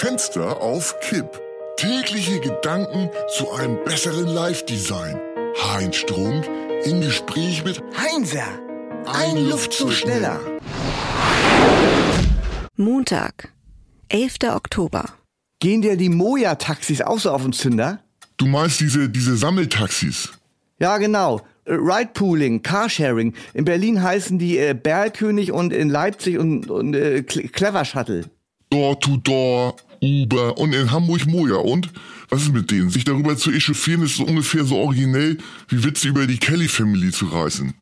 Fenster auf Kipp. Tägliche Gedanken zu einem besseren Live-Design. Heinz Strunk im Gespräch mit Heinzer, ein, Luftzug schneller. Montag, 11. Oktober. Gehen dir die Moja-Taxis auch so auf den Zünder? Du meinst diese, diese Sammeltaxis? Ja, genau. Ride-Pooling, Carsharing. In Berlin heißen die äh, Berlkönig und in Leipzig und, und äh, Clever Shuttle. Door-to-Door, Uber und in Hamburg Moja. Und? Was ist mit denen? Sich darüber zu echauffieren ist so ungefähr so originell, wie Witze über die Kelly Family zu reißen.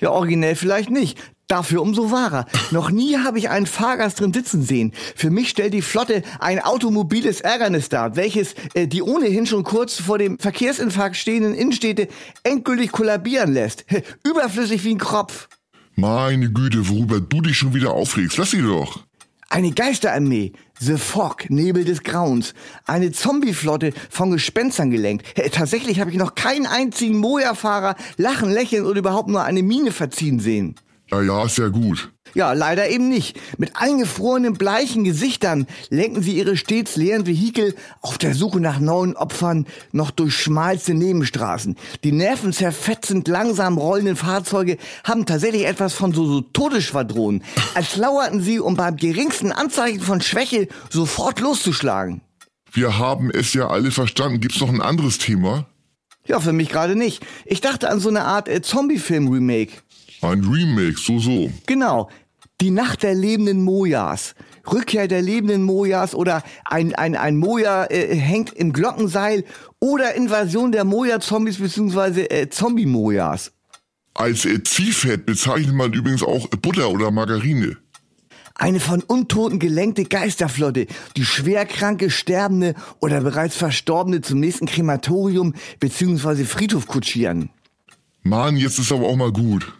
Ja, originell vielleicht nicht. Dafür umso wahrer. Noch nie habe ich einen Fahrgast drin sitzen sehen. Für mich stellt die Flotte ein automobiles Ärgernis dar, welches äh, die ohnehin schon kurz vor dem Verkehrsinfarkt stehenden Innenstädte endgültig kollabieren lässt. Überflüssig wie ein Kropf. Meine Güte, worüber du dich schon wieder aufregst. Lass sie doch. Eine Geisterarmee, The Fog, Nebel des Grauens, eine Zombieflotte von Gespenstern gelenkt. Tatsächlich habe ich noch keinen einzigen Moja-Fahrer lachen, lächeln oder überhaupt nur eine Miene verziehen sehen. Ja, ja, ist ja gut. Ja, leider eben nicht. Mit eingefrorenen bleichen Gesichtern lenken sie ihre stets leeren Vehikel auf der Suche nach neuen Opfern noch durch schmalste Nebenstraßen. Die nervenzerfetzend langsam rollenden Fahrzeuge haben tatsächlich etwas von so, so Todesschwadronen, als lauerten sie, um beim geringsten Anzeichen von Schwäche sofort loszuschlagen. Wir haben es ja alle verstanden. Gibt's noch ein anderes Thema? Ja, für mich gerade nicht. Ich dachte an so eine Art äh, Zombie-Film-Remake. Ein Remake, so so. Genau. Die Nacht der lebenden Mojas. Rückkehr der lebenden Mojas oder ein, ein, ein Moja äh, hängt im Glockenseil oder Invasion der Moja-Zombies beziehungsweise äh, Zombie-Mojas. Als äh, Ziehfett bezeichnet man übrigens auch Butter oder Margarine. Eine von Untoten gelenkte Geisterflotte, die schwerkranke, sterbende oder bereits Verstorbene zum nächsten Krematorium beziehungsweise Friedhof kutschieren. Mann, jetzt ist aber auch mal gut.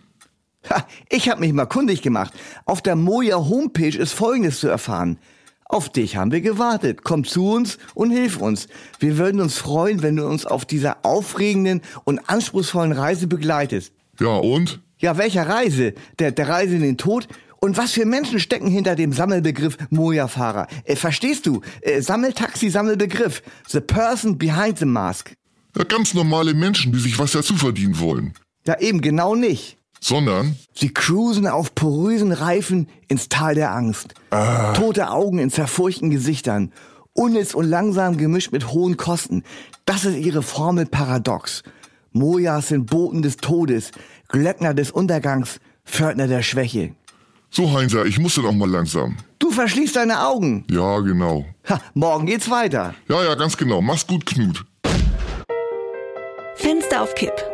Ha, ich habe mich mal kundig gemacht. Auf der Moja Homepage ist Folgendes zu erfahren. Auf dich haben wir gewartet. Komm zu uns und hilf uns. Wir würden uns freuen, wenn du uns auf dieser aufregenden und anspruchsvollen Reise begleitest. Ja, und? Ja, welcher Reise? Der, der Reise in den Tod? Und was für Menschen stecken hinter dem Sammelbegriff Moja-Fahrer? Äh, verstehst du? Äh, Sammeltaxi-Sammelbegriff. The person behind the mask. Ja, ganz normale Menschen, die sich was dazu verdienen wollen. Ja, eben genau nicht. Sondern? Sie cruisen auf porösen Reifen ins Tal der Angst. Ah. Tote Augen in zerfurchten Gesichtern. Unnütz und langsam gemischt mit hohen Kosten. Das ist ihre Formel paradox. Mojas sind Boten des Todes, Glöckner des Untergangs, Pförtner der Schwäche. So, Heinzer, ich muss dann auch mal langsam. Du verschließt deine Augen. Ja, genau. Ha, morgen geht's weiter. Ja, ja, ganz genau. Mach's gut, Knut. Fenster auf Kipp